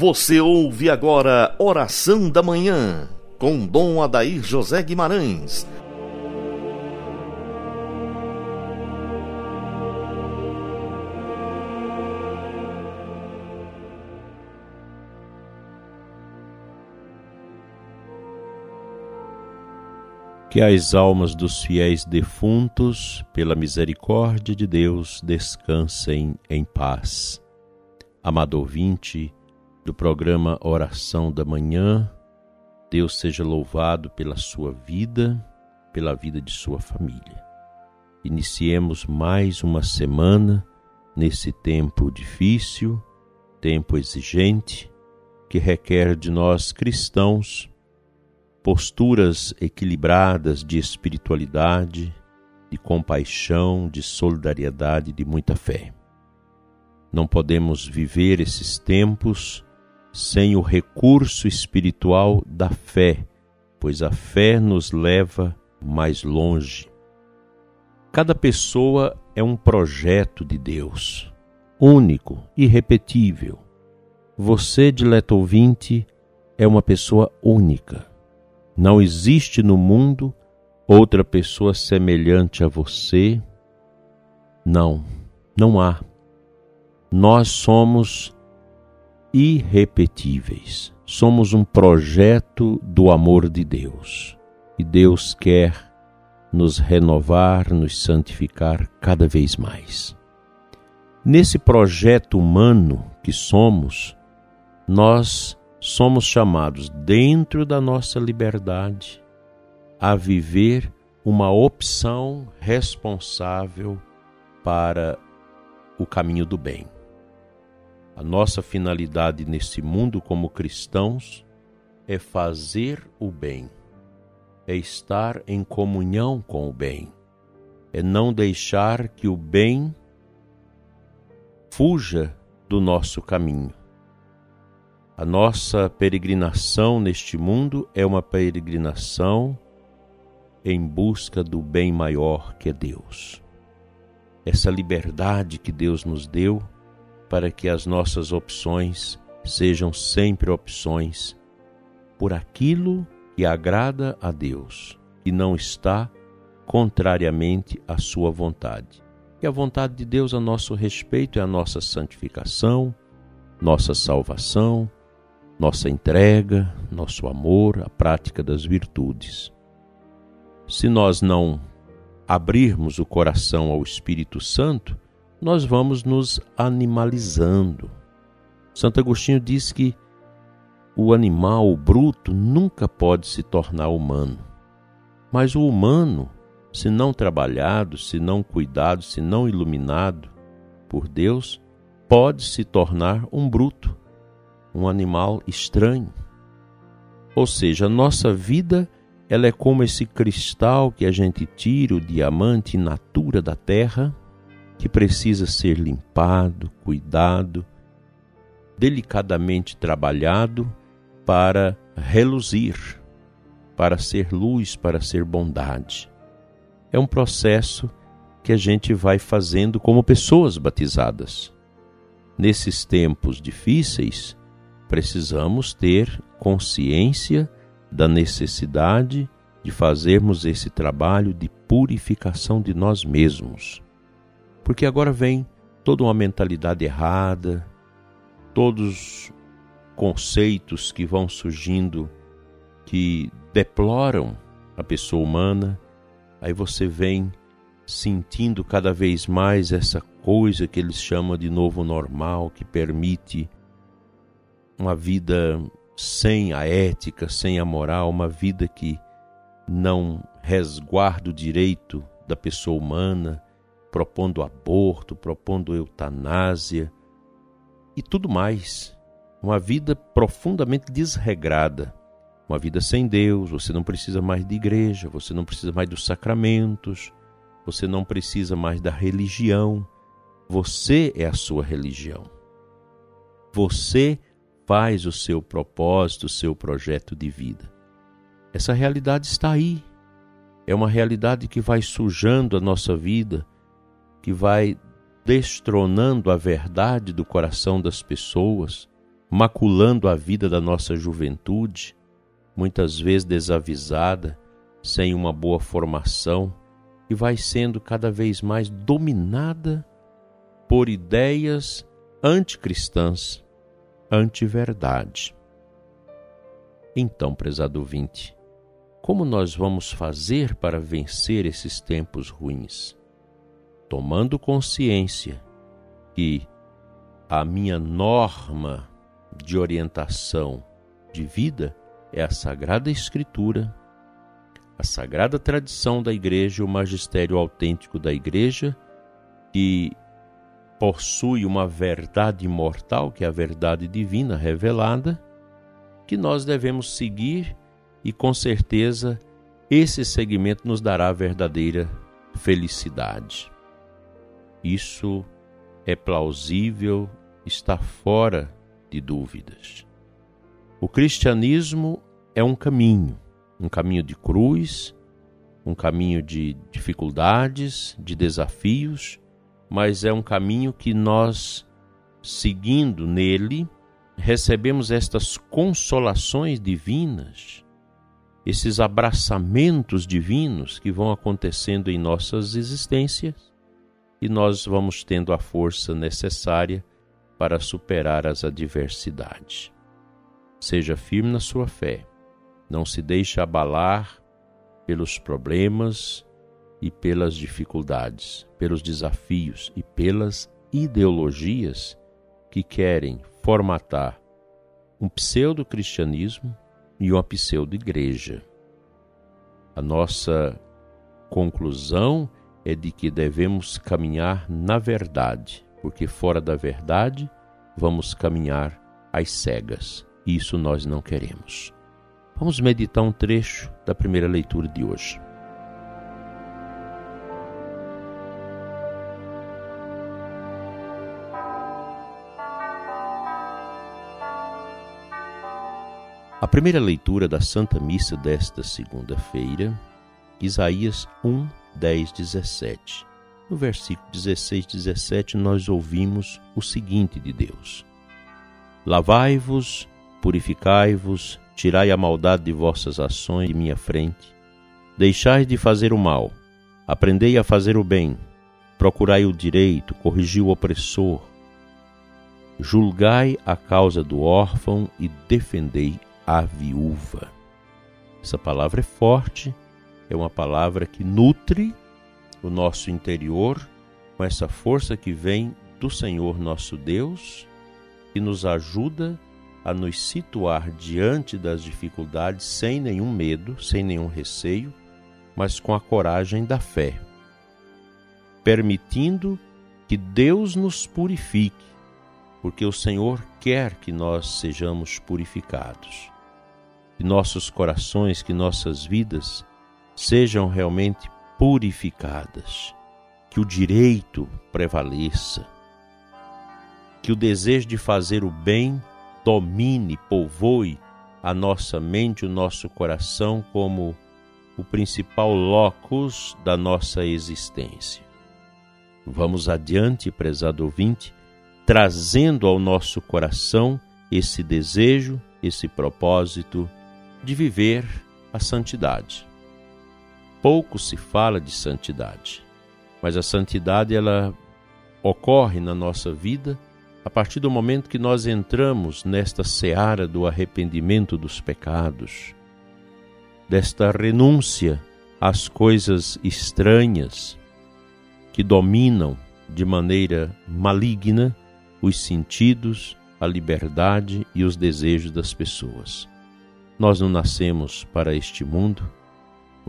Você ouve agora Oração da Manhã, com Dom Adair José Guimarães. Que as almas dos fiéis defuntos, pela misericórdia de Deus, descansem em paz. Amado ouvinte, do programa Oração da Manhã. Deus seja louvado pela sua vida, pela vida de sua família. Iniciemos mais uma semana nesse tempo difícil, tempo exigente, que requer de nós cristãos posturas equilibradas de espiritualidade, de compaixão, de solidariedade, de muita fé. Não podemos viver esses tempos sem o recurso espiritual da fé, pois a fé nos leva mais longe. Cada pessoa é um projeto de Deus, único, irrepetível. Você, dileto ouvinte, é uma pessoa única. Não existe no mundo outra pessoa semelhante a você. Não, não há. Nós somos irrepetíveis. Somos um projeto do amor de Deus. E Deus quer nos renovar, nos santificar cada vez mais. Nesse projeto humano que somos, nós somos chamados, dentro da nossa liberdade, a viver uma opção responsável para o caminho do bem. A nossa finalidade nesse mundo como cristãos é fazer o bem, é estar em comunhão com o bem, é não deixar que o bem fuja do nosso caminho. A nossa peregrinação neste mundo é uma peregrinação em busca do bem maior que é Deus. Essa liberdade que Deus nos deu para que as nossas opções sejam sempre opções por aquilo que agrada a Deus e não está contrariamente à sua vontade. E a vontade de Deus a nosso respeito é a nossa santificação, nossa salvação, nossa entrega, nosso amor, a prática das virtudes. Se nós não abrirmos o coração ao Espírito Santo, nós vamos nos animalizando. Santo Agostinho diz que o animal, o bruto, nunca pode se tornar humano. Mas o humano, se não trabalhado, se não cuidado, se não iluminado por Deus, pode se tornar um bruto, um animal estranho. Ou seja, a nossa vida ela é como esse cristal que a gente tira, o diamante natura da terra, que precisa ser limpado, cuidado, delicadamente trabalhado para reluzir, para ser luz, para ser bondade. É um processo que a gente vai fazendo como pessoas batizadas. Nesses tempos difíceis, precisamos ter consciência da necessidade de fazermos esse trabalho de purificação de nós mesmos porque agora vem toda uma mentalidade errada, todos conceitos que vão surgindo que deploram a pessoa humana. Aí você vem sentindo cada vez mais essa coisa que eles chamam de novo normal, que permite uma vida sem a ética, sem a moral, uma vida que não resguarda o direito da pessoa humana, propondo aborto, propondo eutanásia e tudo mais. Uma vida profundamente desregrada, uma vida sem Deus. Você não precisa mais de igreja, você não precisa mais dos sacramentos, você não precisa mais da religião. Você é a sua religião. Você faz o seu propósito, o seu projeto de vida. Essa realidade está aí. É uma realidade que vai sujando a nossa vida que vai destronando a verdade do coração das pessoas, maculando a vida da nossa juventude, muitas vezes desavisada, sem uma boa formação, e vai sendo cada vez mais dominada por ideias anticristãs, anti-verdade. Então, prezado ouvinte, como nós vamos fazer para vencer esses tempos ruins? Tomando consciência que a minha norma de orientação de vida é a Sagrada Escritura, a sagrada tradição da Igreja, o magistério autêntico da Igreja, que possui uma verdade imortal, que é a verdade divina revelada, que nós devemos seguir e com certeza esse segmento nos dará a verdadeira felicidade. Isso é plausível, está fora de dúvidas. O cristianismo é um caminho, um caminho de cruz, um caminho de dificuldades, de desafios, mas é um caminho que nós, seguindo nele, recebemos estas consolações divinas, esses abraçamentos divinos que vão acontecendo em nossas existências e nós vamos tendo a força necessária para superar as adversidades. Seja firme na sua fé, não se deixe abalar pelos problemas e pelas dificuldades, pelos desafios e pelas ideologias que querem formatar um pseudo-cristianismo e uma pseudo-igreja. A nossa conclusão é de que devemos caminhar na verdade, porque fora da verdade vamos caminhar às cegas. Isso nós não queremos. Vamos meditar um trecho da primeira leitura de hoje. A primeira leitura da Santa Missa desta segunda-feira, Isaías 1, 10, 17. No versículo 16 17, nós ouvimos o seguinte de Deus: Lavai-vos, purificai-vos, tirai a maldade de vossas ações de minha frente. Deixai de fazer o mal, aprendei a fazer o bem, procurai o direito, corrigi o opressor, julgai a causa do órfão e defendei a viúva. Essa palavra é forte, é uma palavra que nutre o nosso interior com essa força que vem do Senhor nosso Deus, que nos ajuda a nos situar diante das dificuldades sem nenhum medo, sem nenhum receio, mas com a coragem da fé, permitindo que Deus nos purifique, porque o Senhor quer que nós sejamos purificados. Que nossos corações, que nossas vidas sejam realmente purificadas, que o direito prevaleça, que o desejo de fazer o bem domine, povoe a nossa mente, o nosso coração como o principal locus da nossa existência. Vamos adiante, prezado ouvinte, trazendo ao nosso coração esse desejo, esse propósito de viver a santidade pouco se fala de santidade, mas a santidade ela ocorre na nossa vida a partir do momento que nós entramos nesta seara do arrependimento dos pecados, desta renúncia às coisas estranhas que dominam de maneira maligna os sentidos, a liberdade e os desejos das pessoas. Nós não nascemos para este mundo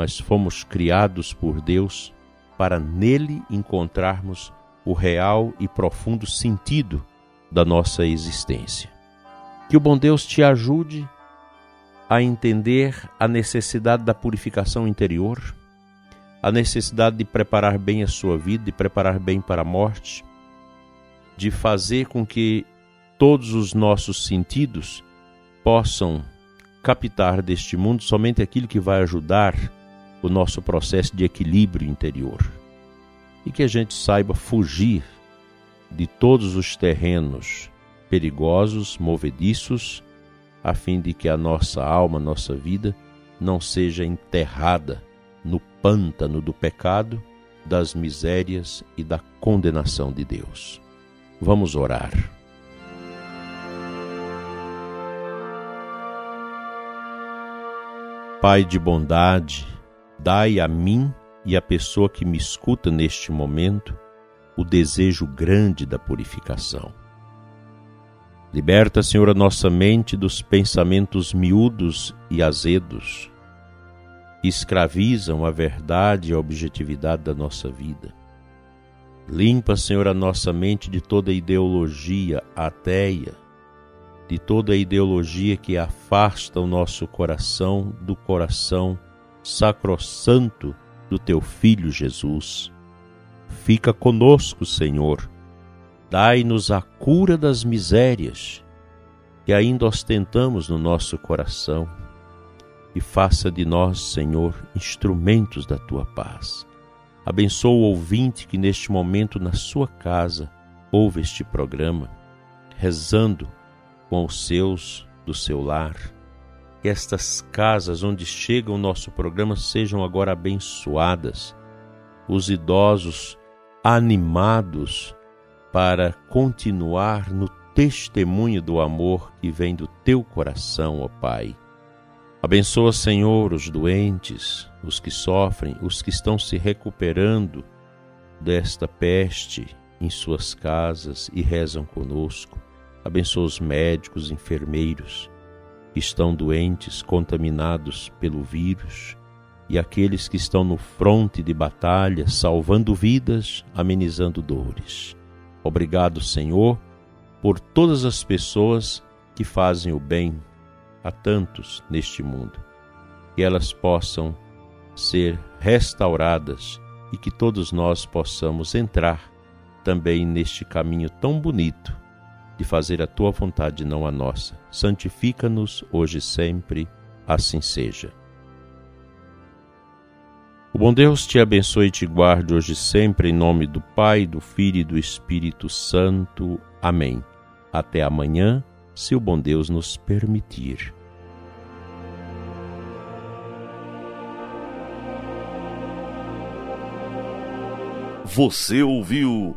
mas fomos criados por Deus para nele encontrarmos o real e profundo sentido da nossa existência. Que o bom Deus te ajude a entender a necessidade da purificação interior, a necessidade de preparar bem a sua vida, de preparar bem para a morte, de fazer com que todos os nossos sentidos possam captar deste mundo somente aquilo que vai ajudar o nosso processo de equilíbrio interior e que a gente saiba fugir de todos os terrenos perigosos, movediços, a fim de que a nossa alma, nossa vida, não seja enterrada no pântano do pecado, das misérias e da condenação de Deus. Vamos orar. Pai de bondade, dai a mim e à pessoa que me escuta neste momento o desejo grande da purificação. Liberta, Senhor, a nossa mente dos pensamentos miúdos e azedos, que escravizam a verdade e a objetividade da nossa vida. Limpa, Senhor, a nossa mente de toda ideologia ateia, de toda ideologia que afasta o nosso coração do coração sacrossanto do teu Filho Jesus. Fica conosco, Senhor. Dai-nos a cura das misérias que ainda ostentamos no nosso coração e faça de nós, Senhor, instrumentos da tua paz. Abençoa o ouvinte que neste momento na sua casa ouve este programa, rezando com os seus do seu lar. Que estas casas onde chega o nosso programa sejam agora abençoadas, os idosos animados para continuar no testemunho do amor que vem do teu coração, ó Pai. Abençoa, Senhor, os doentes, os que sofrem, os que estão se recuperando desta peste em suas casas e rezam conosco. Abençoa os médicos, enfermeiros estão doentes, contaminados pelo vírus, e aqueles que estão no fronte de batalha, salvando vidas, amenizando dores. Obrigado, Senhor, por todas as pessoas que fazem o bem a tantos neste mundo, que elas possam ser restauradas e que todos nós possamos entrar também neste caminho tão bonito de fazer a tua vontade, não a nossa. Santifica-nos hoje e sempre, assim seja. O bom Deus te abençoe e te guarde hoje e sempre, em nome do Pai, do Filho e do Espírito Santo. Amém. Até amanhã se o bom Deus nos permitir. Você ouviu